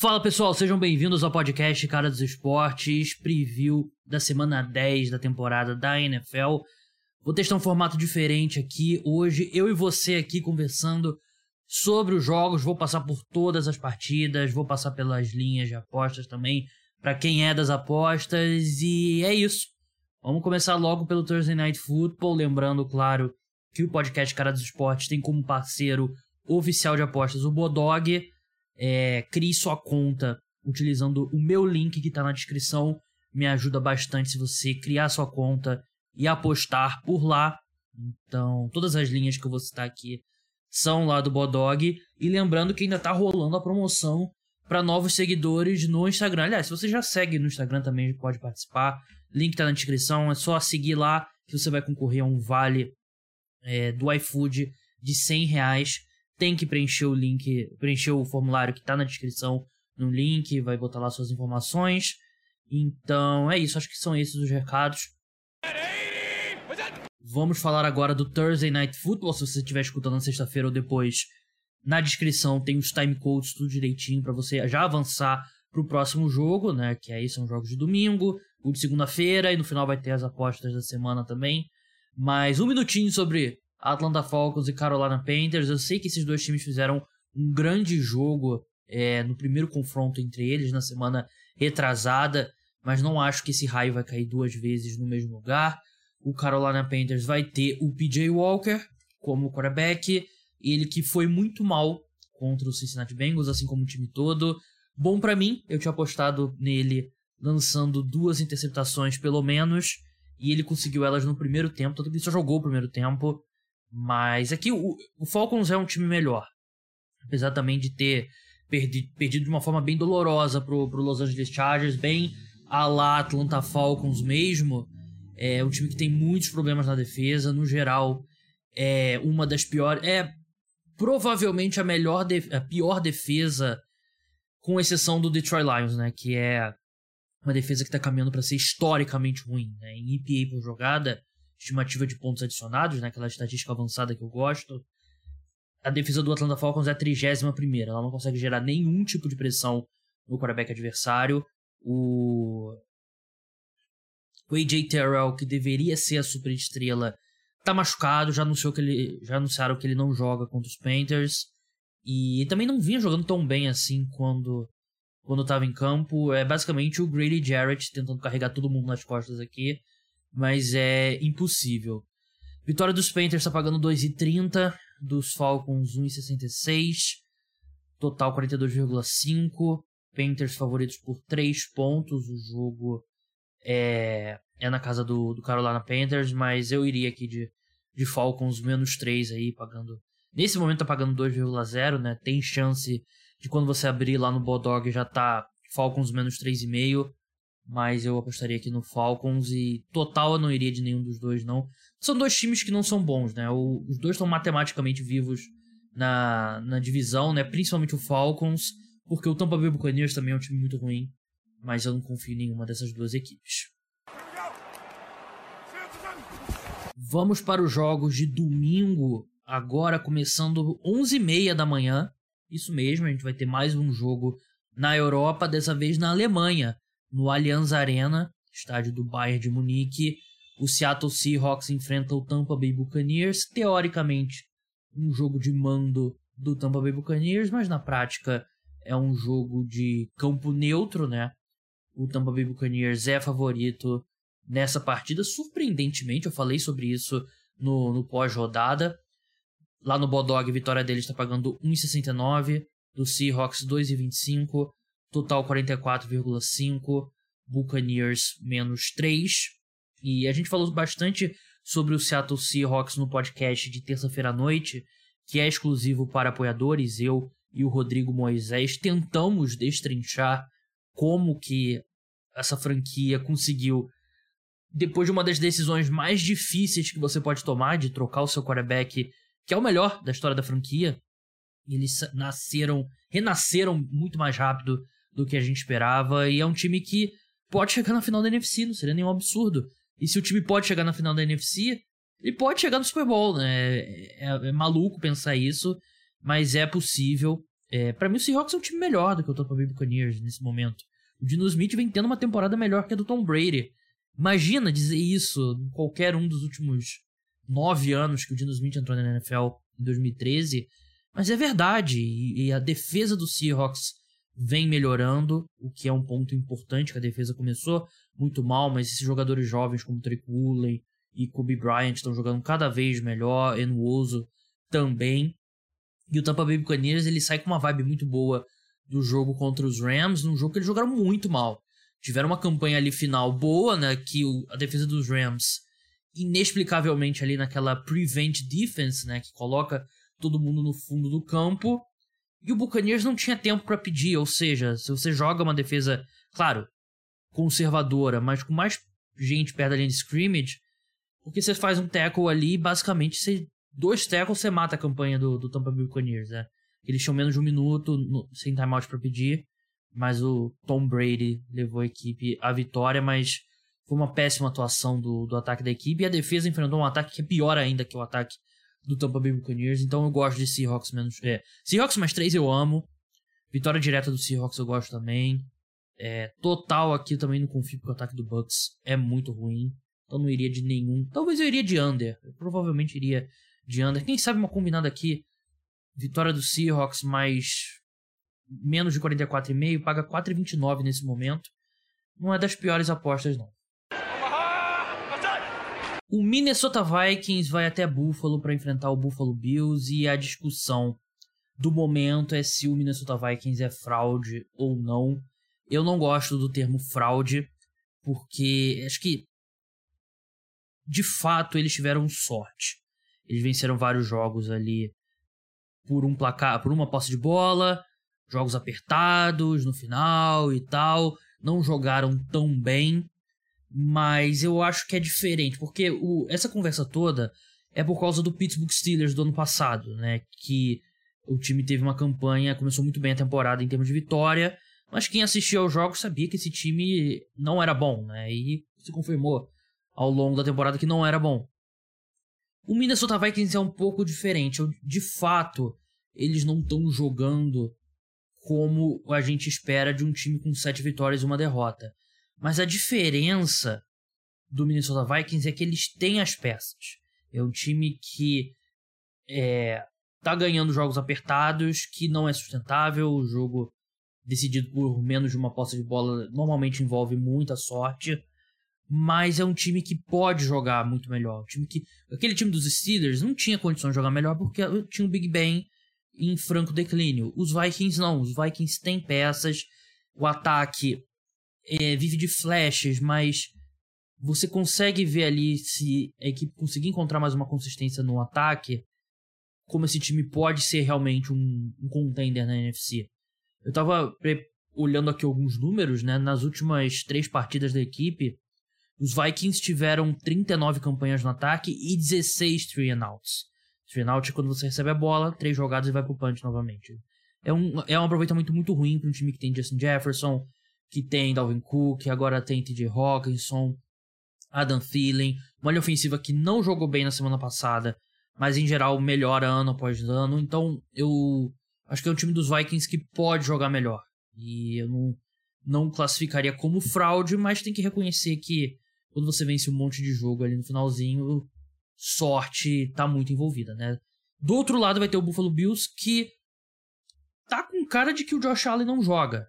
Fala pessoal, sejam bem-vindos ao podcast Cara dos Esportes, preview da semana 10 da temporada da NFL. Vou testar um formato diferente aqui. Hoje, eu e você aqui conversando sobre os jogos. Vou passar por todas as partidas, vou passar pelas linhas de apostas também, para quem é das apostas. E é isso. Vamos começar logo pelo Thursday Night Football. Lembrando, claro, que o podcast Cara dos Esportes tem como parceiro oficial de apostas o Bodog é, crie sua conta utilizando o meu link que está na descrição. Me ajuda bastante se você criar sua conta e apostar por lá. Então, todas as linhas que eu vou citar aqui são lá do Bodog. E lembrando que ainda está rolando a promoção para novos seguidores no Instagram. Aliás, se você já segue no Instagram também pode participar. Link está na descrição. É só seguir lá que você vai concorrer a um vale é, do iFood de 100 reais tem que preencher o link, preencher o formulário que está na descrição no link, vai botar lá suas informações. Então é isso, acho que são esses os recados. Vamos falar agora do Thursday Night Football. Se você estiver escutando na sexta-feira ou depois, na descrição tem os timecodes tudo direitinho para você já avançar para o próximo jogo, né? Que aí são jogos de domingo, o de segunda-feira e no final vai ter as apostas da semana também. Mas um minutinho sobre Atlanta Falcons e Carolina Panthers. Eu sei que esses dois times fizeram um grande jogo é, no primeiro confronto entre eles na semana retrasada, mas não acho que esse raio vai cair duas vezes no mesmo lugar. O Carolina Panthers vai ter o PJ Walker como quarterback, ele que foi muito mal contra o Cincinnati Bengals, assim como o time todo. Bom para mim, eu tinha apostado nele lançando duas interceptações pelo menos, e ele conseguiu elas no primeiro tempo, tanto que ele só jogou o primeiro tempo. Mas aqui o, o Falcons é um time melhor. Apesar também de ter perdi, perdido de uma forma bem dolorosa pro, pro Los Angeles Chargers, bem a lá Atlanta Falcons mesmo. É um time que tem muitos problemas na defesa. No geral, é uma das piores. É provavelmente a melhor a pior defesa, com exceção do Detroit Lions, né? Que é uma defesa que está caminhando para ser historicamente ruim. Né? Em EPA por jogada, estimativa de pontos adicionados, né, aquela estatística avançada que eu gosto, a defesa do Atlanta Falcons é a 31 primeira. Ela não consegue gerar nenhum tipo de pressão no quarterback adversário. O, o AJ Terrell, que deveria ser a super estrela, tá machucado, já anunciou que ele já anunciaram que ele não joga contra os Panthers e também não vinha jogando tão bem assim quando quando estava em campo. É basicamente o Grady Jarrett tentando carregar todo mundo nas costas aqui mas é impossível. Vitória dos Panthers está pagando 2,30, dos Falcons 1,66, total 42,5. Panthers favoritos por 3 pontos. O jogo é, é na casa do, do Carolina Panthers, mas eu iria aqui de, de Falcons menos 3 aí, pagando. Nesse momento tá pagando 2,0, né? Tem chance de quando você abrir lá no Bodog já tá Falcons menos 3,5 mas eu apostaria aqui no Falcons e total eu não iria de nenhum dos dois, não. São dois times que não são bons, né? O, os dois estão matematicamente vivos na, na divisão, né? Principalmente o Falcons, porque o Tampa Bay Buccaneers também é um time muito ruim, mas eu não confio em nenhuma dessas duas equipes. Vamos para os jogos de domingo, agora começando 11h30 da manhã. Isso mesmo, a gente vai ter mais um jogo na Europa, dessa vez na Alemanha no Allianz Arena, estádio do Bayern de Munique. O Seattle Seahawks enfrenta o Tampa Bay Buccaneers, teoricamente um jogo de mando do Tampa Bay Buccaneers, mas na prática é um jogo de campo neutro, né? O Tampa Bay Buccaneers é favorito nessa partida, surpreendentemente, eu falei sobre isso no, no pós-rodada. Lá no Bodog, a vitória deles está pagando 1,69, do Seahawks 2,25, total 44,5, Buccaneers menos 3. E a gente falou bastante sobre o Seattle Seahawks no podcast de terça-feira à noite, que é exclusivo para apoiadores. Eu e o Rodrigo Moisés tentamos destrinchar como que essa franquia conseguiu, depois de uma das decisões mais difíceis que você pode tomar, de trocar o seu quarterback, que é o melhor da história da franquia, eles nasceram, renasceram muito mais rápido do que a gente esperava. E é um time que pode chegar na final da NFC, não seria nenhum absurdo. E se o time pode chegar na final da NFC, ele pode chegar no Super Bowl, né? É, é, é maluco pensar isso, mas é possível. É, para mim, o Seahawks é um time melhor do que o Tampa Bay Buccaneers nesse momento. O Dino Smith vem tendo uma temporada melhor que a do Tom Brady. Imagina dizer isso em qualquer um dos últimos nove anos que o Dino Smith entrou na NFL em 2013. Mas é verdade, e a defesa do Seahawks vem melhorando, o que é um ponto importante, que a defesa começou muito mal, mas esses jogadores jovens como Trick Woolley e Kobe Bryant estão jogando cada vez melhor, Enuoso também. E o Tampa Bay Buccaneers ele sai com uma vibe muito boa do jogo contra os Rams, num jogo que eles jogaram muito mal. Tiveram uma campanha ali final boa, né, que o, a defesa dos Rams inexplicavelmente ali naquela prevent defense, né, que coloca todo mundo no fundo do campo. E o Buccaneers não tinha tempo para pedir, ou seja, se você joga uma defesa, claro, conservadora, mas com mais gente perto da linha de scrimmage, porque você faz um tackle ali, basicamente, você, dois tackles você mata a campanha do, do Tampa Bay Buccaneers, né? Eles tinham menos de um minuto no, sem timeout para pedir, mas o Tom Brady levou a equipe à vitória, mas foi uma péssima atuação do, do ataque da equipe e a defesa enfrentou um ataque que é pior ainda que o ataque do Tampa Bay Buccaneers, então eu gosto de Seahawks menos. É, Seahawks mais 3 eu amo. Vitória direta do Seahawks eu gosto também. É, total aqui também não confio porque o ataque do Bucks é muito ruim. Então não iria de nenhum. Talvez eu iria de under. Eu provavelmente iria de under. Quem sabe uma combinada aqui. Vitória do Seahawks mais menos de 44,5, paga 4,29 nesse momento. Não é das piores apostas não. O Minnesota Vikings vai até Buffalo para enfrentar o Buffalo Bills e a discussão do momento é se o Minnesota Vikings é fraude ou não. Eu não gosto do termo fraude porque acho que de fato eles tiveram sorte. Eles venceram vários jogos ali por um placar, por uma posse de bola, jogos apertados no final e tal, não jogaram tão bem mas eu acho que é diferente, porque o, essa conversa toda é por causa do Pittsburgh Steelers do ano passado, né? Que o time teve uma campanha, começou muito bem a temporada em termos de vitória, mas quem assistia aos jogos sabia que esse time não era bom, né? E se confirmou ao longo da temporada que não era bom. O Minnesota Vikings é um pouco diferente. De fato, eles não estão jogando como a gente espera de um time com sete vitórias e uma derrota. Mas a diferença do Minnesota Vikings é que eles têm as peças. É um time que é, tá ganhando jogos apertados, que não é sustentável. O jogo decidido por menos de uma posse de bola normalmente envolve muita sorte. Mas é um time que pode jogar muito melhor. Um time que, aquele time dos Steelers não tinha condição de jogar melhor porque tinha o Big Ben em franco declínio. Os Vikings não. Os Vikings têm peças. O ataque é, vive de flashes, mas você consegue ver ali se a equipe conseguir encontrar mais uma consistência no ataque, como esse time pode ser realmente um, um contender na NFC. Eu tava olhando aqui alguns números, né? Nas últimas três partidas da equipe, os Vikings tiveram 39 campanhas no ataque e 16 three and outs. Three and out é quando você recebe a bola, três jogadas e vai pro punch novamente. É um, é um aproveitamento muito ruim para um time que tem Justin Jefferson, que tem Dalvin Cook, agora tem TJ Hawkinson, Adam Thielen, uma linha ofensiva que não jogou bem na semana passada, mas em geral melhora ano após ano. Então eu acho que é um time dos Vikings que pode jogar melhor. E eu não, não classificaria como fraude, mas tem que reconhecer que quando você vence um monte de jogo ali no finalzinho, sorte tá muito envolvida, né? Do outro lado vai ter o Buffalo Bills que tá com cara de que o Josh Allen não joga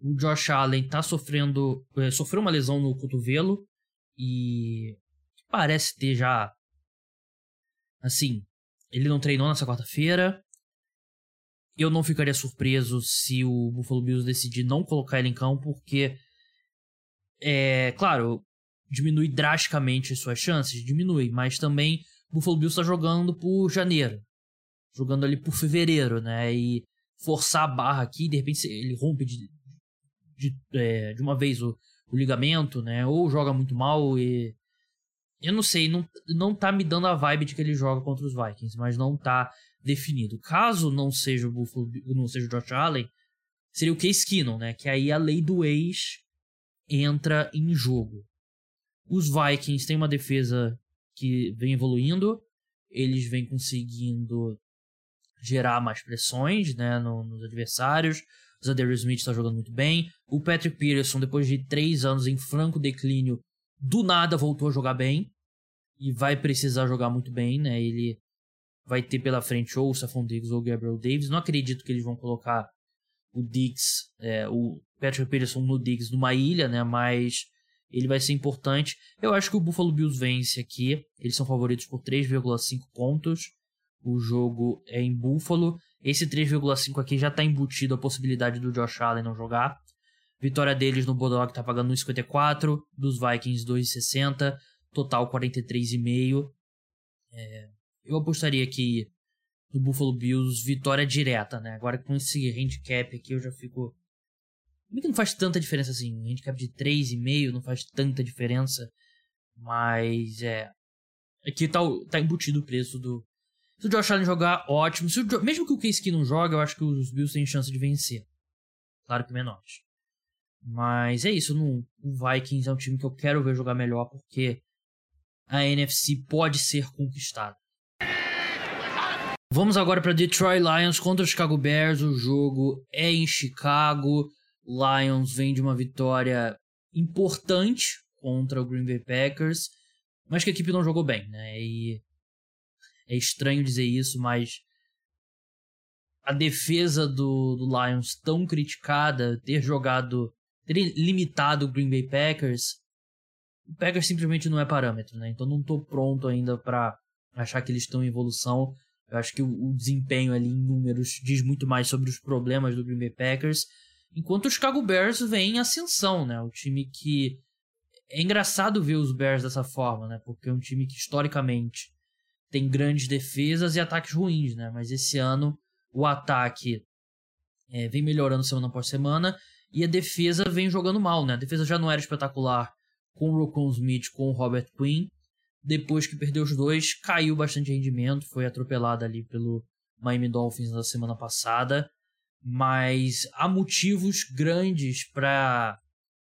o Josh Allen tá sofrendo. É, sofreu uma lesão no cotovelo e parece ter já. Assim, ele não treinou nessa quarta-feira. Eu não ficaria surpreso se o Buffalo Bills decidir não colocar ele em campo, porque. É, claro, diminui drasticamente suas chances, diminui, mas também o Buffalo Bills está jogando por janeiro, jogando ali por fevereiro, né? E forçar a barra aqui, de repente ele rompe de, de, é, de uma vez o, o, ligamento, né? Ou joga muito mal e. Eu não sei, não, não tá me dando a vibe de que ele joga contra os Vikings, mas não tá definido. Caso não seja o Buffalo, não seja o Josh Allen, seria o Case Keenum, né? Que aí a lei do ex entra em jogo. Os Vikings têm uma defesa que vem evoluindo, eles vêm conseguindo gerar mais pressões né, no, nos adversários. Zadarius Smith está jogando muito bem. O Patrick Peterson, depois de três anos em franco declínio, do nada voltou a jogar bem. E vai precisar jogar muito bem, né? Ele vai ter pela frente ou o Stephon Diggs ou o Gabriel Davis. Não acredito que eles vão colocar o Diggs, é, o Patrick Peterson no Diggs numa ilha, né? Mas ele vai ser importante. Eu acho que o Buffalo Bills vence aqui. Eles são favoritos por 3,5 pontos. O jogo é em Buffalo. Esse 3,5 aqui já está embutido a possibilidade do Josh Allen não jogar. Vitória deles no Bulldog está pagando 1,54. Dos Vikings 2,60. Total 43,5. É, eu apostaria que no Buffalo Bills vitória direta, né? Agora com esse handicap aqui eu já fico que não faz tanta diferença assim. Um handicap de 3,5 não faz tanta diferença. Mas é. Aqui tá, tá embutido o preço do. Se o Josh Allen jogar, ótimo. Se o, mesmo que o Case não jogue, eu acho que os Bills têm chance de vencer. Claro que menores. Mas é isso. No, o Vikings é um time que eu quero ver jogar melhor porque a NFC pode ser conquistada. Vamos agora para Detroit Lions contra o Chicago Bears. O jogo é em Chicago. Lions vem de uma vitória importante contra o Green Bay Packers, mas que a equipe não jogou bem, né? E é estranho dizer isso, mas a defesa do, do Lions tão criticada, ter jogado, ter limitado o Green Bay Packers, o Packers simplesmente não é parâmetro, né? Então não tô pronto ainda para achar que eles estão em evolução. Eu acho que o, o desempenho ali em números diz muito mais sobre os problemas do Green Bay Packers Enquanto o Chicago Bears vem em ascensão, né? O time que. É engraçado ver os Bears dessa forma, né? Porque é um time que historicamente tem grandes defesas e ataques ruins, né? Mas esse ano o ataque é, vem melhorando semana após semana e a defesa vem jogando mal, né? A defesa já não era espetacular com o Rocon Smith, com o Robert Quinn. Depois que perdeu os dois, caiu bastante rendimento, foi atropelada ali pelo Miami Dolphins na semana passada mas há motivos grandes para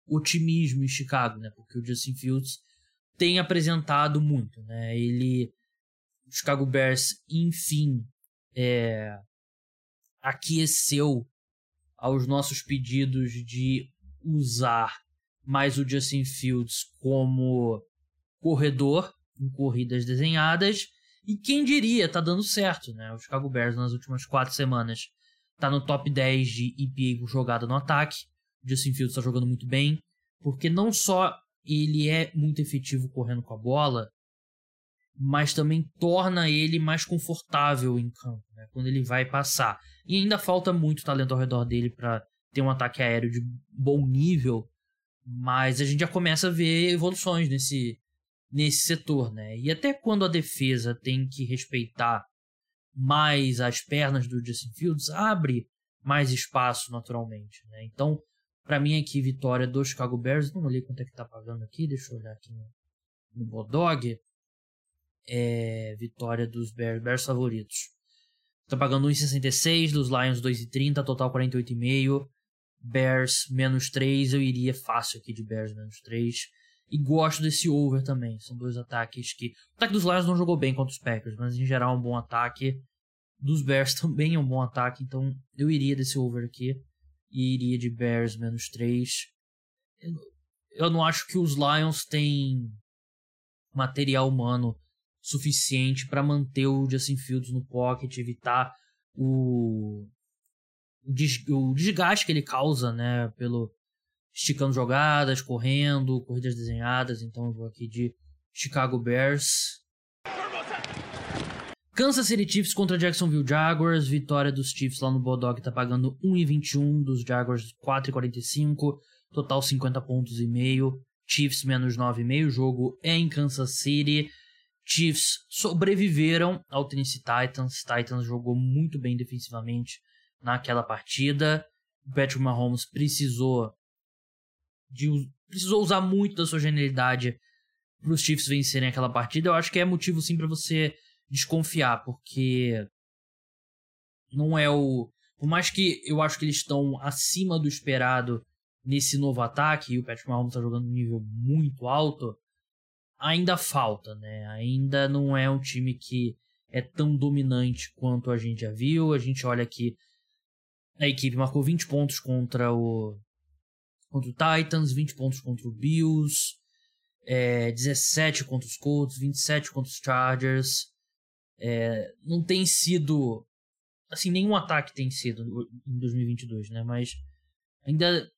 otimismo em Chicago, né? Porque o Justin Fields tem apresentado muito, né? Ele, o Chicago Bears, enfim, é, aqueceu aos nossos pedidos de usar mais o Justin Fields como corredor em corridas desenhadas. E quem diria, tá dando certo, né? O Chicago Bears nas últimas quatro semanas tá no top 10 de EPA jogada no ataque. O Justin Fields está jogando muito bem, porque não só ele é muito efetivo correndo com a bola, mas também torna ele mais confortável em campo, né, quando ele vai passar. E ainda falta muito talento ao redor dele para ter um ataque aéreo de bom nível, mas a gente já começa a ver evoluções nesse, nesse setor, né? E até quando a defesa tem que respeitar mais as pernas do Justin Fields, abre mais espaço naturalmente. Né? Então, para mim aqui, vitória do Chicago Bears. Não olhei quanto é que tá pagando aqui, deixa eu olhar aqui no, no Bodog. É, vitória dos Bears, Bears favoritos. Tá pagando 1,66, dos Lions 2,30, total 48,5. Bears menos 3, eu iria fácil aqui de Bears menos 3. E gosto desse over também. São dois ataques que. O ataque dos Lions não jogou bem contra os Packers, mas em geral é um bom ataque. Dos Bears também é um bom ataque, então eu iria desse over aqui. E iria de Bears menos 3. Eu não acho que os Lions têm material humano suficiente para manter o Justin Fields no pocket, evitar o, o desgaste que ele causa, né, pelo, esticando jogadas, correndo, corridas desenhadas. Então eu vou aqui de Chicago Bears. Kansas City Chiefs contra Jacksonville Jaguars. Vitória dos Chiefs lá no Bulldog tá pagando 1,21, dos Jaguars 4,45, total 50 pontos e meio. Chiefs menos 9,5. O jogo é em Kansas City. Chiefs sobreviveram ao Tennessee Titans. Titans jogou muito bem defensivamente naquela partida. O Patrick Mahomes precisou de, precisou usar muito da sua genialidade para os Chiefs vencerem aquela partida, eu acho que é motivo sim para você desconfiar, porque não é o. Por mais que eu acho que eles estão acima do esperado nesse novo ataque, e o Patrick Mahomes está jogando um nível muito alto, ainda falta, né? Ainda não é um time que é tão dominante quanto a gente já viu. A gente olha aqui, a equipe marcou 20 pontos contra o, contra o Titans, 20 pontos contra o Bills, é, 17 contra os Colts, 27 contra os Chargers. É, não tem sido. Assim, nenhum ataque tem sido em 2022, né? Mas ainda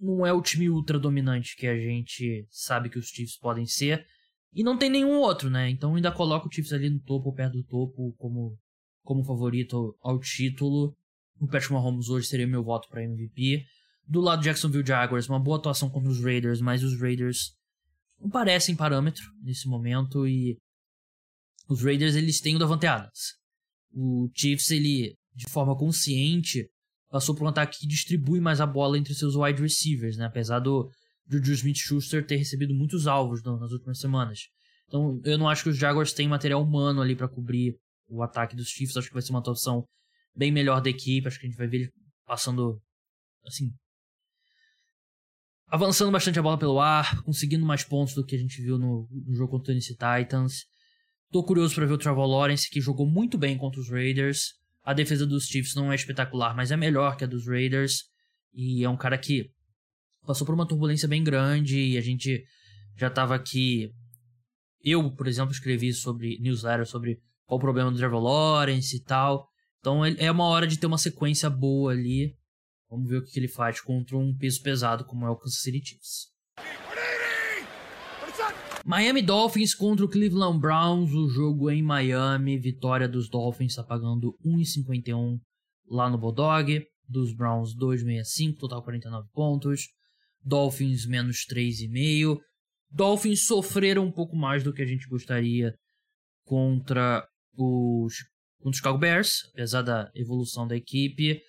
não é o time ultra dominante que a gente sabe que os Chiefs podem ser. E não tem nenhum outro, né? Então ainda coloca o Chiefs ali no topo, perto do topo, como, como favorito ao título. O Patrick Mahomes hoje seria meu voto para MVP. Do lado do Jacksonville Jaguars, uma boa atuação contra os Raiders, mas os Raiders não parecem parâmetro nesse momento e os Raiders eles têm o Davante Adams. O Chiefs ele de forma consciente passou por um ataque que distribui mais a bola entre seus wide receivers, né? Apesar do Juju Smith-Schuster ter recebido muitos alvos nas últimas semanas. Então, eu não acho que os Jaguars têm material humano ali para cobrir o ataque dos Chiefs. Acho que vai ser uma atuação bem melhor da equipe. Acho que a gente vai ver ele passando assim, avançando bastante a bola pelo ar, conseguindo mais pontos do que a gente viu no, no jogo contra o Tennessee Titans. Tô curioso para ver o Trevor Lawrence, que jogou muito bem contra os Raiders. A defesa dos Chiefs não é espetacular, mas é melhor que a dos Raiders. E é um cara que passou por uma turbulência bem grande e a gente já tava aqui. Eu, por exemplo, escrevi sobre newsletter sobre qual o problema do Trevor Lawrence e tal. Então é uma hora de ter uma sequência boa ali. Vamos ver o que ele faz contra um peso pesado como é o Kansas City Chiefs. Miami Dolphins contra o Cleveland Browns, o jogo em Miami, vitória dos Dolphins está pagando 1,51 lá no Bulldog, dos Browns 2,65, total 49 pontos, Dolphins menos 3,5. Dolphins sofreram um pouco mais do que a gente gostaria contra os, contra os Chicago Bears, apesar da evolução da equipe.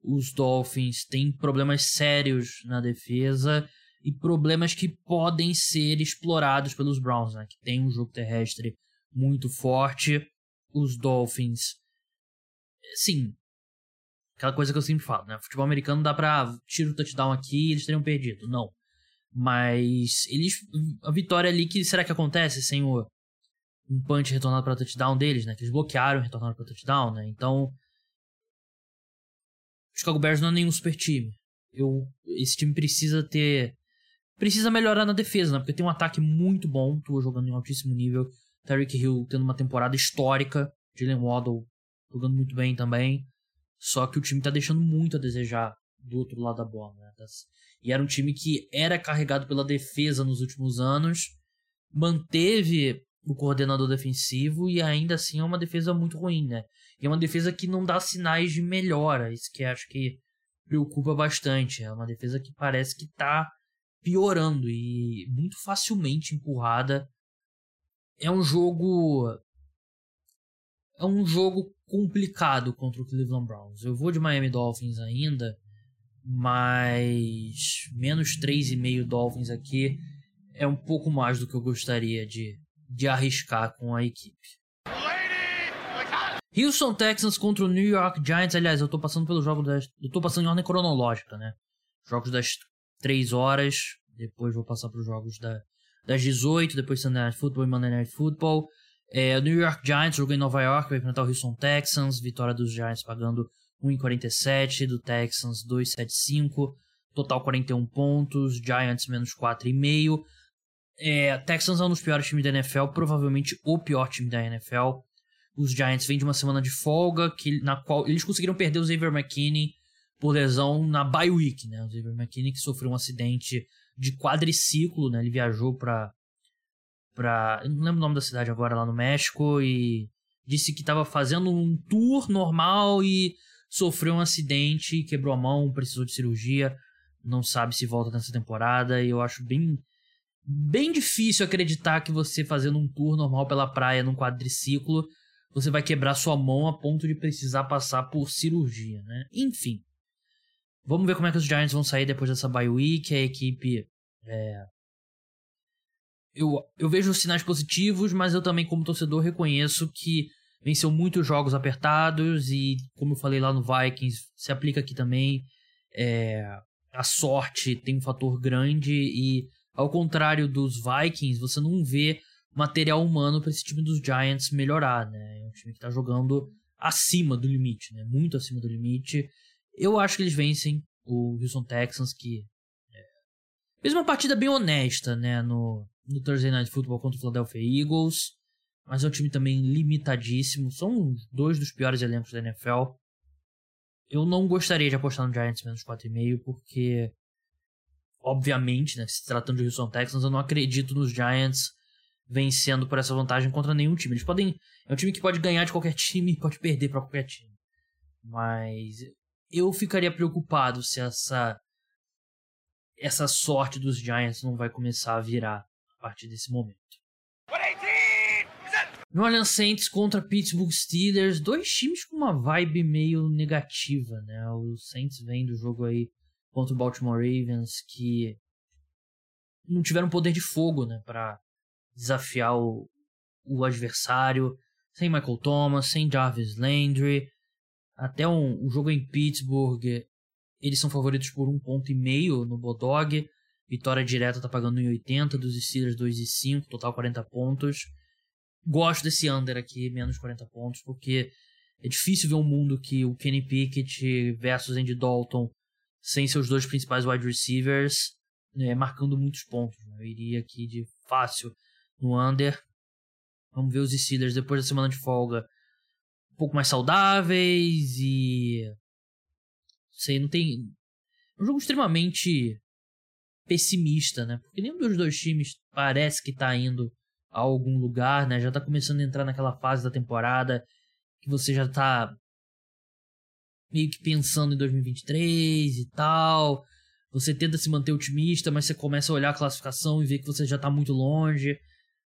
Os Dolphins têm problemas sérios na defesa e problemas que podem ser explorados pelos Browns, né? que tem um jogo terrestre muito forte. Os Dolphins, sim, aquela coisa que eu sempre falo, né? Futebol americano dá pra tirar o touchdown aqui eles teriam perdido. Não. Mas eles. A vitória ali que será que acontece sem o um punch retornado para touchdown deles, né? Que eles bloquearam e retornaram para touchdown, né? Então o Chicago Bears não é nenhum super time. Eu, esse time precisa ter. Precisa melhorar na defesa, né? Porque tem um ataque muito bom, tô jogando em altíssimo nível. Tyreek Hill tendo uma temporada histórica. Jalen Waddle jogando muito bem também. Só que o time tá deixando muito a desejar do outro lado da bola, né? E era um time que era carregado pela defesa nos últimos anos. Manteve o coordenador defensivo e ainda assim é uma defesa muito ruim, né? E é uma defesa que não dá sinais de melhora, isso que acho que preocupa bastante. É uma defesa que parece que tá piorando e muito facilmente empurrada. É um jogo é um jogo complicado contra o Cleveland Browns. Eu vou de Miami Dolphins ainda, mas menos 3,5 Dolphins aqui é um pouco mais do que eu gostaria de, de arriscar com a equipe. Houston Texans contra o New York Giants. Aliás, eu tô passando pelo jogo das. Eu tô passando em ordem cronológica, né? Jogos das 3 horas. Depois vou passar pros jogos da, das 18. Depois Sunday Night Football e Monday Night Football. É, New York Giants jogou em Nova York. Vai enfrentar o Houston Texans. Vitória dos Giants pagando 1,47. Do Texans 2,75. Total 41 pontos. Giants menos 4,5. É, Texans é um dos piores times da NFL. Provavelmente o pior time da NFL. Os Giants vêm de uma semana de folga, que, na qual eles conseguiram perder o Xavier McKinney por lesão na bye week, né? O Xavier McKinney que sofreu um acidente de quadriciclo, né? Ele viajou para para, não lembro o nome da cidade agora lá no México e disse que estava fazendo um tour normal e sofreu um acidente, quebrou a mão, precisou de cirurgia, não sabe se volta nessa temporada e eu acho bem bem difícil acreditar que você fazendo um tour normal pela praia num quadriciclo você vai quebrar sua mão a ponto de precisar passar por cirurgia, né? Enfim. Vamos ver como é que os Giants vão sair depois dessa bye week. A equipe. É... Eu, eu vejo sinais positivos, mas eu também, como torcedor, reconheço que venceu muitos jogos apertados e, como eu falei lá no Vikings, se aplica aqui também. É... A sorte tem um fator grande e, ao contrário dos Vikings, você não vê material humano para esse time dos Giants melhorar, né? É um time que tá jogando acima do limite, né? Muito acima do limite. Eu acho que eles vencem o Houston Texans, que é, fez uma partida bem honesta, né? No, no Thursday Night Football contra o Philadelphia Eagles. Mas é um time também limitadíssimo. São dois dos piores elencos da NFL. Eu não gostaria de apostar no Giants menos 4,5, porque, obviamente, né, se tratando de Houston Texans, eu não acredito nos Giants vencendo por essa vantagem contra nenhum time. Eles podem. É um time que pode ganhar de qualquer time e pode perder para qualquer time. Mas eu ficaria preocupado se essa essa sorte dos Giants não vai começar a virar a partir desse momento. New Orleans Saints contra Pittsburgh Steelers, dois times com uma vibe meio negativa, né? Os Saints vêm do jogo aí contra o Baltimore Ravens que não tiveram poder de fogo, né, para desafiar o, o adversário, sem Michael Thomas, sem Jarvis Landry. Até um, um jogo em Pittsburgh, eles são favoritos por um ponto e meio no Bodog. Vitória direta tá pagando em 80, dos Steelers 2,5, total 40 pontos. Gosto desse under aqui, menos 40 pontos, porque é difícil ver um mundo que o Kenny Pickett versus Andy Dalton, sem seus dois principais wide receivers, né, marcando muitos pontos. Né? Eu iria aqui de fácil no under. Vamos ver os Steelers depois da semana de folga um pouco mais saudáveis e. Sei, não tem. É um jogo extremamente pessimista, né? Porque nenhum dos dois times parece que tá indo a algum lugar, né? Já tá começando a entrar naquela fase da temporada que você já tá meio que pensando em 2023 e tal. Você tenta se manter otimista, mas você começa a olhar a classificação e ver que você já tá muito longe.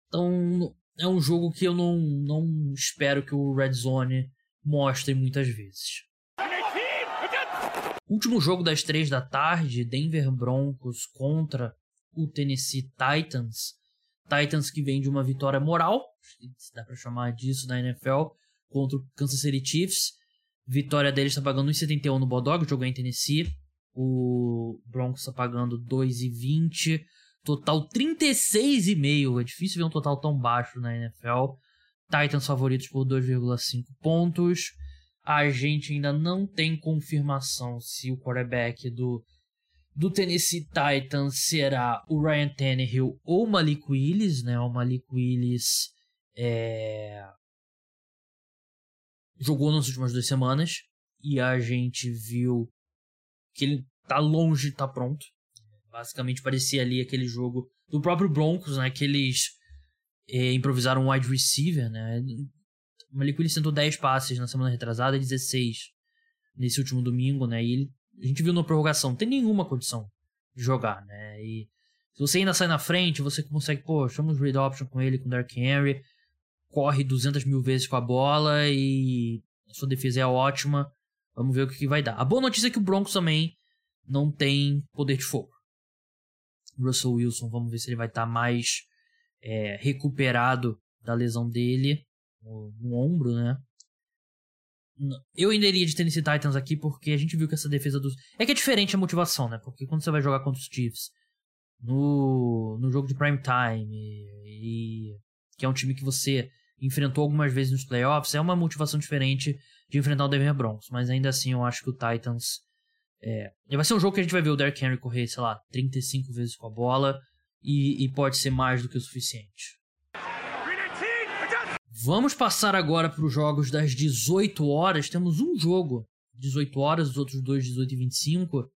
Então, é um jogo que eu não, não espero que o Red Zone mostre muitas vezes. Último jogo das três da tarde, Denver Broncos contra o Tennessee Titans. Titans que vem de uma vitória moral, se dá para chamar disso na NFL, contra o Kansas City Chiefs. Vitória deles está pagando 1,71 no Bodog, jogou em Tennessee. O Broncos está pagando 2,20. Total 36,5. É difícil ver um total tão baixo na NFL. Titans favoritos por 2,5 pontos. A gente ainda não tem confirmação se o quarterback do, do Tennessee Titans será o Ryan Tannehill ou o Malik Willis, né? O Malik Willis é... jogou nas últimas duas semanas e a gente viu que ele tá longe de tá pronto. Basicamente parecia ali aquele jogo do próprio Broncos, né? Que eles é, improvisaram um wide receiver, né? O Malik Willis tentou 10 passes na semana retrasada e 16 nesse último domingo, né? E ele, a gente viu na prorrogação, não tem nenhuma condição de jogar, né? E se você ainda sai na frente, você consegue, pô, chama os read option com ele, com o Dark Henry, corre 200 mil vezes com a bola e a sua defesa é ótima. Vamos ver o que vai dar. A boa notícia é que o Broncos também não tem poder de fogo. Russell Wilson, vamos ver se ele vai estar tá mais é, recuperado da lesão dele no, no, ombro, né? Eu ainda iria de Tennessee Titans aqui porque a gente viu que essa defesa dos. É que é diferente a motivação, né? Porque quando você vai jogar contra os Chiefs no, no jogo de prime time, e, que é um time que você enfrentou algumas vezes nos playoffs, é uma motivação diferente de enfrentar o Denver Broncos. Mas ainda assim, eu acho que o Titans é, vai ser um jogo que a gente vai ver o Derrick Henry correr, sei lá, 35 vezes com a bola e, e pode ser mais do que o suficiente. Vamos passar agora para os jogos das 18 horas. Temos um jogo 18 horas, os outros dois 18 e 25.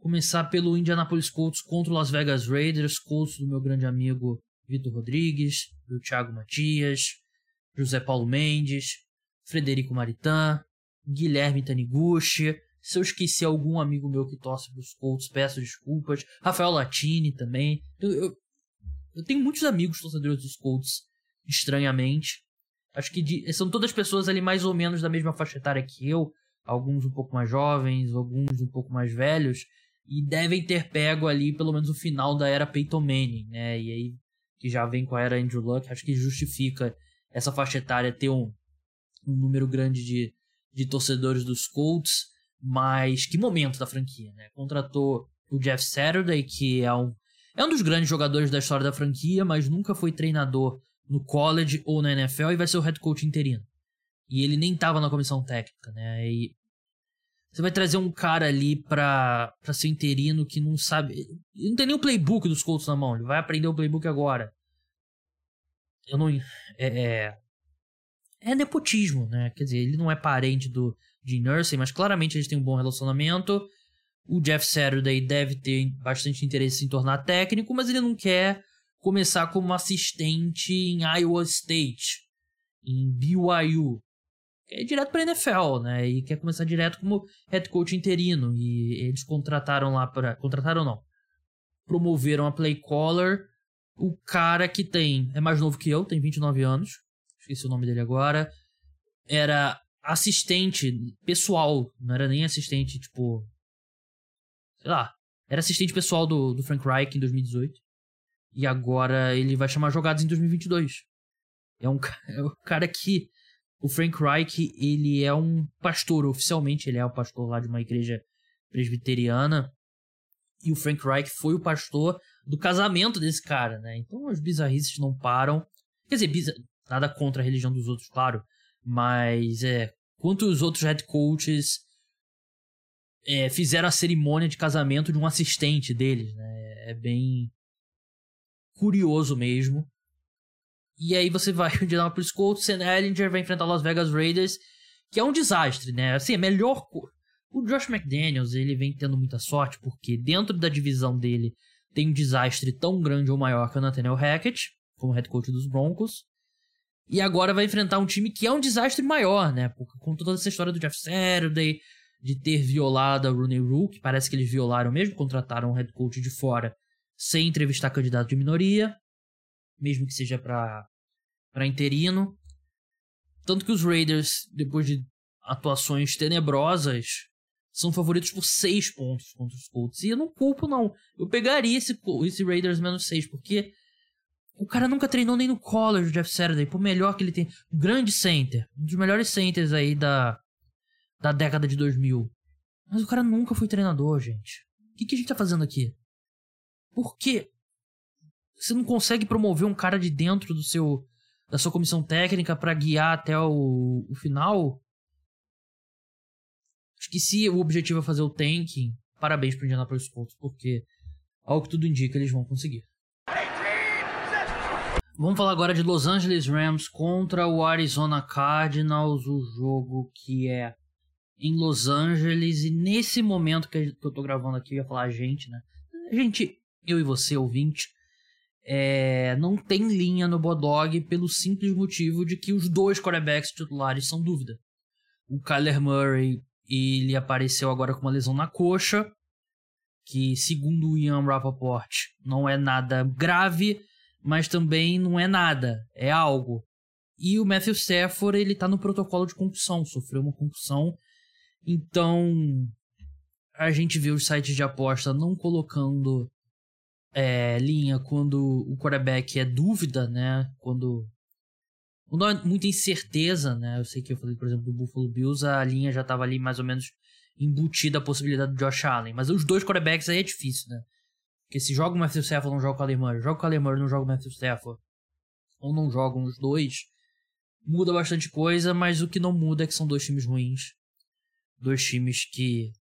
Começar pelo Indianapolis Colts contra o Las Vegas Raiders. Colts do meu grande amigo Vitor Rodrigues, do Thiago Matias, José Paulo Mendes, Frederico Maritan, Guilherme Taniguchi, se eu esqueci algum amigo meu que torce para os Colts, peço desculpas. Rafael Latini também. Eu, eu, eu, tenho muitos amigos torcedores dos Colts, estranhamente. Acho que de, são todas pessoas ali mais ou menos da mesma faixa etária que eu. Alguns um pouco mais jovens, alguns um pouco mais velhos. E devem ter pego ali pelo menos o final da era Peyton Manning, né? E aí, que já vem com a era Andrew Luck. Acho que justifica essa faixa etária ter um, um número grande de, de torcedores dos Colts. Mas que momento da franquia, né? Contratou o Jeff Saturday, que é um, É um dos grandes jogadores da história da franquia, mas nunca foi treinador no college ou na NFL e vai ser o head coach interino. E ele nem tava na comissão técnica, né? E você vai trazer um cara ali pra, pra ser interino que não sabe. Ele não tem nem o playbook dos Colts na mão, ele vai aprender o playbook agora. Eu não. É, é, é nepotismo, né? Quer dizer, ele não é parente do de Nursing, mas claramente eles têm um bom relacionamento. O Jeff Saturday deve ter bastante interesse em tornar técnico, mas ele não quer começar como assistente em Iowa State, em BYU. Ir direto para NFL, né? E quer começar direto como head coach interino. E eles contrataram lá para. Contrataram não. Promoveram a play caller. O cara que tem. É mais novo que eu, tem 29 anos. Esqueci o nome dele agora. Era assistente pessoal. Não era nem assistente, tipo sei lá, era assistente pessoal do, do Frank Reich em 2018. E agora ele vai chamar jogadas em 2022. É um, é um cara que. O Frank Reich, ele é um pastor, oficialmente ele é o pastor lá de uma igreja presbiteriana. E o Frank Reich foi o pastor do casamento desse cara, né? Então as bizarrices não param. Quer dizer, nada contra a religião dos outros, claro. Mas é. Quanto os outros head coaches é, fizeram a cerimônia de casamento de um assistente deles, né? É bem curioso mesmo. E aí você vai de Indianapolis Colts, Sam Ellinger vai enfrentar Las Vegas Raiders, que é um desastre, né? Assim, é melhor... O Josh McDaniels, ele vem tendo muita sorte, porque dentro da divisão dele tem um desastre tão grande ou maior que o Nathaniel Hackett, como head coach dos Broncos. E agora vai enfrentar um time que é um desastre maior, né? Porque com toda essa história do Jeff Saturday, de ter violado a Rooney Rule, que parece que eles violaram mesmo, contrataram um head coach de fora sem entrevistar candidato de minoria, mesmo que seja para para interino. Tanto que os Raiders, depois de atuações tenebrosas, são favoritos por seis pontos contra os Colts. E eu não culpo, não. Eu pegaria esse, esse Raiders menos seis, porque o cara nunca treinou nem no college, o Jeff Saturday, por melhor que ele tem. Grande center. Um dos melhores centers aí da, da década de 2000. Mas o cara nunca foi treinador, gente. O que, que a gente tá fazendo aqui? Por quê? Você não consegue promover um cara de dentro do seu da sua comissão técnica para guiar até o, o final? Acho que se o objetivo é fazer o tanking, parabéns pro Indianapolis Colts, porque ao que tudo indica eles vão conseguir. Vamos falar agora de Los Angeles Rams contra o Arizona Cardinals, o jogo que é em Los Angeles. E nesse momento que eu tô gravando aqui, eu ia falar a gente, né? A gente, eu e você, ouvinte, é, não tem linha no Bodog pelo simples motivo de que os dois quarterbacks titulares são dúvida. O Kyler Murray, ele apareceu agora com uma lesão na coxa, que segundo o Ian Rappaport não é nada grave, mas também não é nada, é algo. E o Matthew Stafford, ele tá no protocolo de concussão, sofreu uma concussão então, a gente vê os sites de aposta não colocando é, linha quando o quarterback é dúvida, né? Quando, quando há muita incerteza, né? Eu sei que eu falei, por exemplo, do Buffalo Bills, a linha já estava ali mais ou menos embutida a possibilidade do Josh Allen. Mas os dois quarterbacks aí é difícil, né? Porque se joga o Matthew Stafford, não joga o Murray. Joga o Murray, não joga o Matthew Stafford. Ou não jogam os dois. Muda bastante coisa, mas o que não muda é que são dois times ruins dois times que.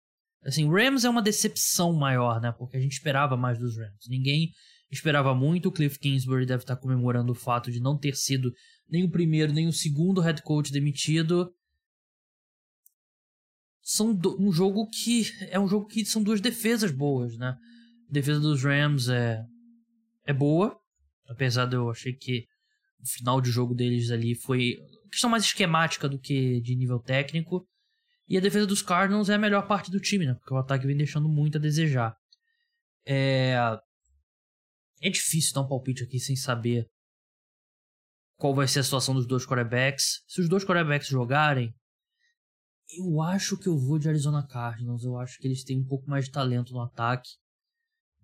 Assim, Rams é uma decepção maior, né? Porque a gente esperava mais dos Rams. Ninguém esperava muito. O Cliff Kingsbury deve estar comemorando o fato de não ter sido nem o primeiro nem o segundo head coach demitido. São do... um jogo que é um jogo que são duas defesas boas, né? Defesa dos Rams é é boa, apesar de eu achei que o final de jogo deles ali foi questão mais esquemática do que de nível técnico. E a defesa dos Cardinals é a melhor parte do time, né? Porque o ataque vem deixando muito a desejar. É. É difícil dar um palpite aqui sem saber qual vai ser a situação dos dois quarterbacks. Se os dois quarterbacks jogarem, eu acho que eu vou de Arizona Cardinals. Eu acho que eles têm um pouco mais de talento no ataque.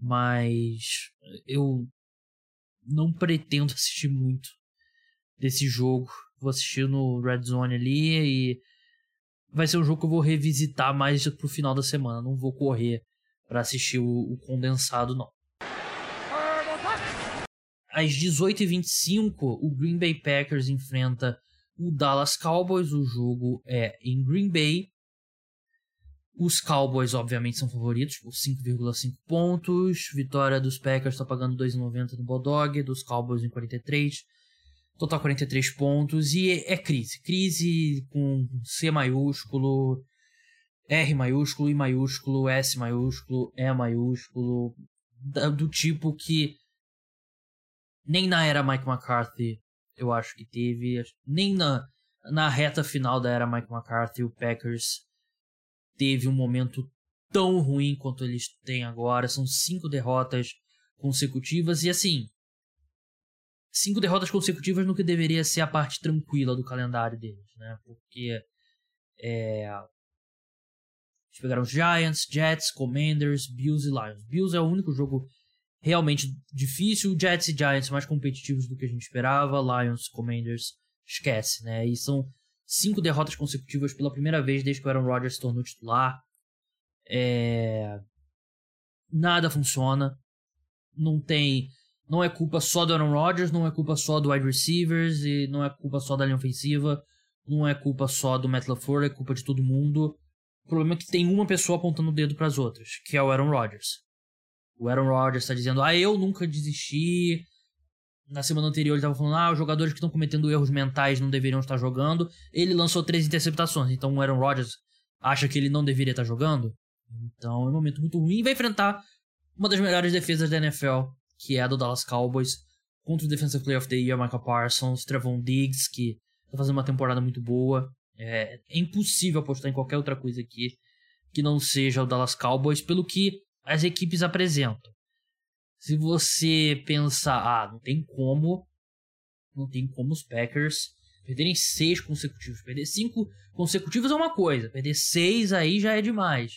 Mas eu não pretendo assistir muito desse jogo. Vou assistir no Red Zone ali e vai ser um jogo que eu vou revisitar mais pro final da semana. Não vou correr para assistir o, o, condensado, não. às 18h25, o Green Bay Packers enfrenta o Dallas Cowboys. O jogo é em Green Bay. Os Cowboys, obviamente, são favoritos por 5,5 pontos. Vitória dos Packers está pagando 2,90 no Bodog, dos Cowboys em 43. Total 43 pontos. E é, é crise. Crise com C maiúsculo, R maiúsculo, I maiúsculo, S maiúsculo, E maiúsculo. Do tipo que nem na era Mike McCarthy eu acho que teve. Nem na, na reta final da era Mike McCarthy o Packers teve um momento tão ruim quanto eles têm agora. São cinco derrotas consecutivas e assim. Cinco derrotas consecutivas no que deveria ser a parte tranquila do calendário deles, né? Porque é, eles pegaram os Giants, Jets, Commanders, Bills e Lions. Bills é o único jogo realmente difícil. Jets e Giants mais competitivos do que a gente esperava. Lions, Commanders, esquece, né? E são cinco derrotas consecutivas pela primeira vez desde que o Aaron Rodgers se tornou titular. É... Nada funciona. Não tem. Não é culpa só do Aaron Rodgers, não é culpa só do wide receivers, e não é culpa só da linha ofensiva, não é culpa só do Matt LaFleur, é culpa de todo mundo. O problema é que tem uma pessoa apontando o dedo para as outras, que é o Aaron Rodgers. O Aaron Rodgers está dizendo, ah, eu nunca desisti. Na semana anterior ele estava falando, ah, os jogadores que estão cometendo erros mentais não deveriam estar jogando. Ele lançou três interceptações, então o Aaron Rodgers acha que ele não deveria estar jogando. Então é um momento muito ruim. Vai enfrentar uma das melhores defesas da NFL, que é a do Dallas Cowboys, contra o Defensive Player of the Year, Michael Parsons, Trevon Diggs, que está fazendo uma temporada muito boa. É, é impossível apostar em qualquer outra coisa aqui que não seja o Dallas Cowboys, pelo que as equipes apresentam. Se você pensar, ah, não tem como, não tem como os Packers perderem seis consecutivos. Perder cinco consecutivos é uma coisa, perder seis aí já é demais.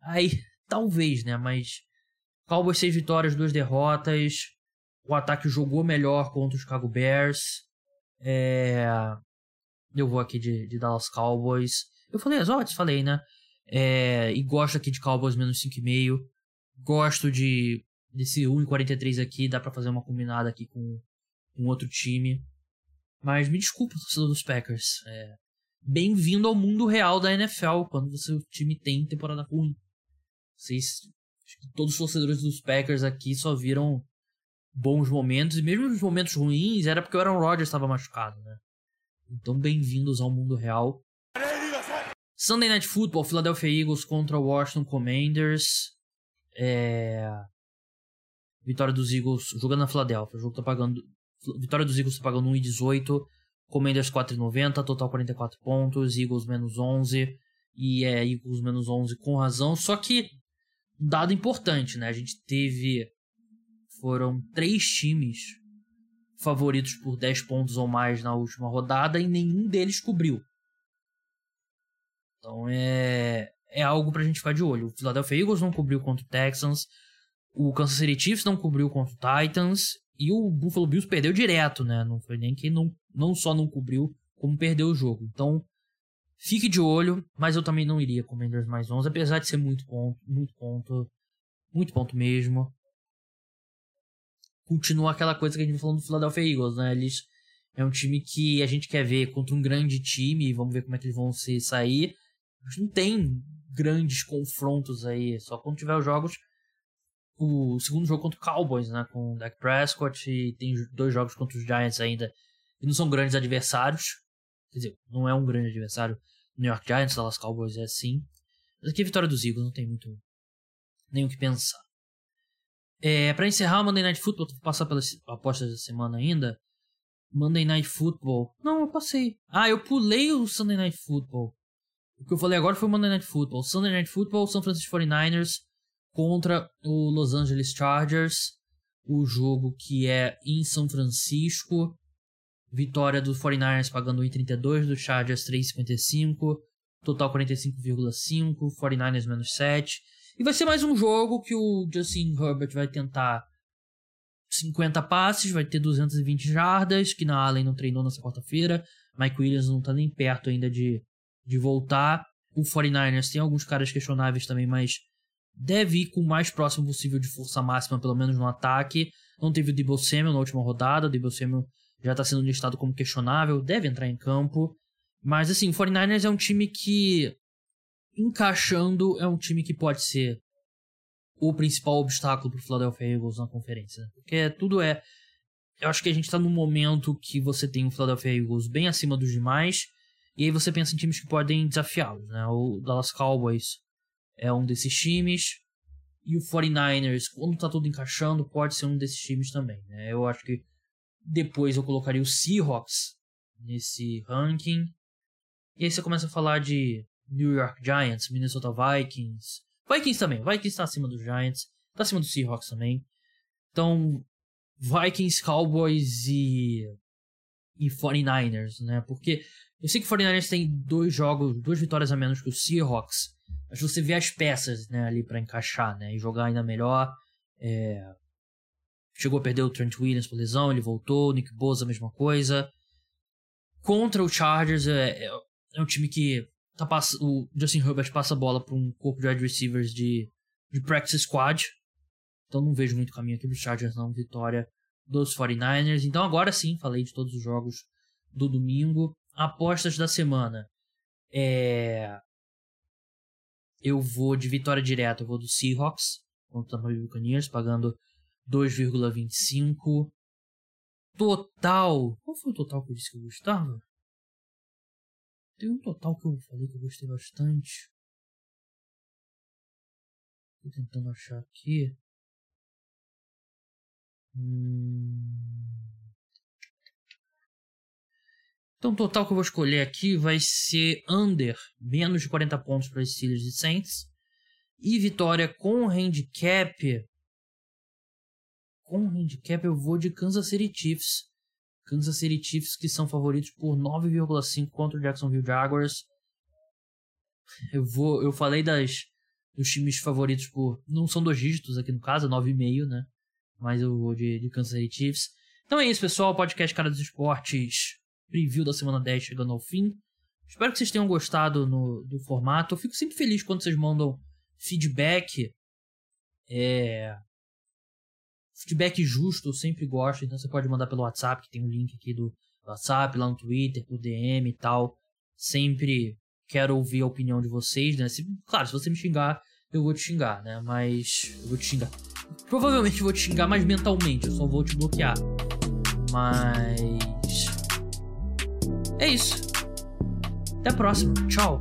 Aí, talvez, né? Mas Cowboys seis vitórias, duas derrotas. O ataque jogou melhor contra os Chicago Bears. É... Eu vou aqui de, de Dallas Cowboys. Eu falei as odds? Falei, né? É, e gosto aqui de Cowboys menos 5,5. Gosto de desse 1,43 aqui. Dá para fazer uma combinada aqui com, com outro time. Mas me desculpa, torcedor dos Packers. É, Bem-vindo ao mundo real da NFL, quando o seu time tem temporada ruim. Vocês, todos os torcedores dos Packers aqui só viram bons momentos, e mesmo os momentos ruins era porque o Aaron Rodgers estava machucado, né? Então, bem-vindos ao mundo real. Sunday Night Football, Philadelphia Eagles contra o Washington Commanders. É... Vitória dos Eagles jogando na Philadelphia. O jogo tá pagando. Vitória dos Eagles tá pagando 1,18. Commanders 4,90. Total 44 pontos. Eagles menos 11. E é Eagles menos 11 com razão. Só que, dado importante, né? A gente teve. Foram três times favoritos por 10 pontos ou mais na última rodada e nenhum deles cobriu. Então é, é algo pra gente ficar de olho. O Philadelphia Eagles não cobriu contra o Texans, o Kansas City Chiefs não cobriu contra o Titans e o Buffalo Bills perdeu direto, né? Não foi nem que não, não só não cobriu, como perdeu o jogo. Então fique de olho, mas eu também não iria com Commanders mais 11, apesar de ser muito ponto, muito ponto, muito ponto mesmo. Continua aquela coisa que a gente falou do Philadelphia Eagles, né? Eles é um time que a gente quer ver contra um grande time, vamos ver como é que eles vão se sair não tem grandes confrontos aí. Só quando tiver os jogos. O segundo jogo contra o Cowboys, né? Com o Dak Prescott. E tem dois jogos contra os Giants ainda. E não são grandes adversários. Quer dizer, não é um grande adversário. New York Giants, Dallas Cowboys é assim. Mas aqui a vitória dos Eagles, não tem muito. nem o que pensar. É, para encerrar o Monday Night Football, vou passar pelas apostas da semana ainda. Monday Night Football. Não, eu passei. Ah, eu pulei o Sunday Night Football. O que eu falei agora foi o Monday Night Football. Sunday Night Football, São Francisco 49ers contra o Los Angeles Chargers. O jogo que é em São Francisco. Vitória do 49ers pagando 1,32, do Chargers 3,55. Total 45,5. 49ers menos 7. E vai ser mais um jogo que o Justin Herbert vai tentar 50 passes, vai ter 220 jardas, que na Allen não treinou nessa quarta-feira. Mike Williams não tá nem perto ainda de de voltar. O 49ers tem alguns caras questionáveis também, mas deve ir com o mais próximo possível de força máxima, pelo menos no ataque. Não teve o Debo Samuel na última rodada. O Debo Samuel já tá sendo listado como questionável, deve entrar em campo. Mas assim, o 49ers é um time que, encaixando, é um time que pode ser o principal obstáculo pro Philadelphia Eagles na conferência. Porque tudo é. Eu acho que a gente tá num momento que você tem o Philadelphia Eagles bem acima dos demais. E aí você pensa em times que podem desafiá-los, né? O Dallas Cowboys é um desses times. E o 49ers, quando tá tudo encaixando, pode ser um desses times também, né? Eu acho que depois eu colocaria o Seahawks nesse ranking. E aí você começa a falar de New York Giants, Minnesota Vikings. Vikings também. Vikings tá acima dos Giants. Tá acima do Seahawks também. Então, Vikings, Cowboys e. E 49ers, né? Porque eu sei que o 49ers tem dois jogos, duas vitórias a menos que o Seahawks. Mas você vê as peças, né, ali para encaixar, né? E jogar ainda melhor. É... Chegou a perder o Trent Williams por lesão, ele voltou. Nick Bosa, a mesma coisa. Contra o Chargers, é, é, é um time que tá pass... o Justin Herbert passa a bola para um corpo de wide receivers de, de practice squad. Então não vejo muito caminho aqui dos Chargers, não. Vitória dos 49ers. Então agora sim, falei de todos os jogos do domingo. Apostas da semana. É... Eu vou de vitória direta, eu vou do Seahawks contra o Buccaneers, pagando 2,25. Total. Qual foi o total que eu disse que eu gostava? Tem um total que eu falei que eu gostei bastante. Tô tentando achar aqui. Hum... Então, o total que eu vou escolher aqui vai ser under, menos de 40 pontos para Steelers e Saints. E vitória com handicap. Com handicap eu vou de Kansas City Chiefs. Kansas City Chiefs que são favoritos por 9,5 contra o Jacksonville Jaguars. Eu vou, eu falei das dos times favoritos por não são dois dígitos aqui no caso, 9,5, né? Mas eu vou de, de Kansas City Chiefs. Então é isso, pessoal. Podcast Cara dos Esportes preview da semana 10 chegando ao fim. Espero que vocês tenham gostado no, do formato. Eu fico sempre feliz quando vocês mandam feedback. É... Feedback justo, eu sempre gosto. Então você pode mandar pelo WhatsApp, que tem um link aqui do WhatsApp, lá no Twitter, pro DM e tal. Sempre quero ouvir a opinião de vocês, né? Se, claro, se você me xingar, eu vou te xingar, né? Mas. Eu vou te xingar. Provavelmente vou te xingar mais mentalmente, eu só vou te bloquear. Mas. É isso. Até a próxima. Tchau.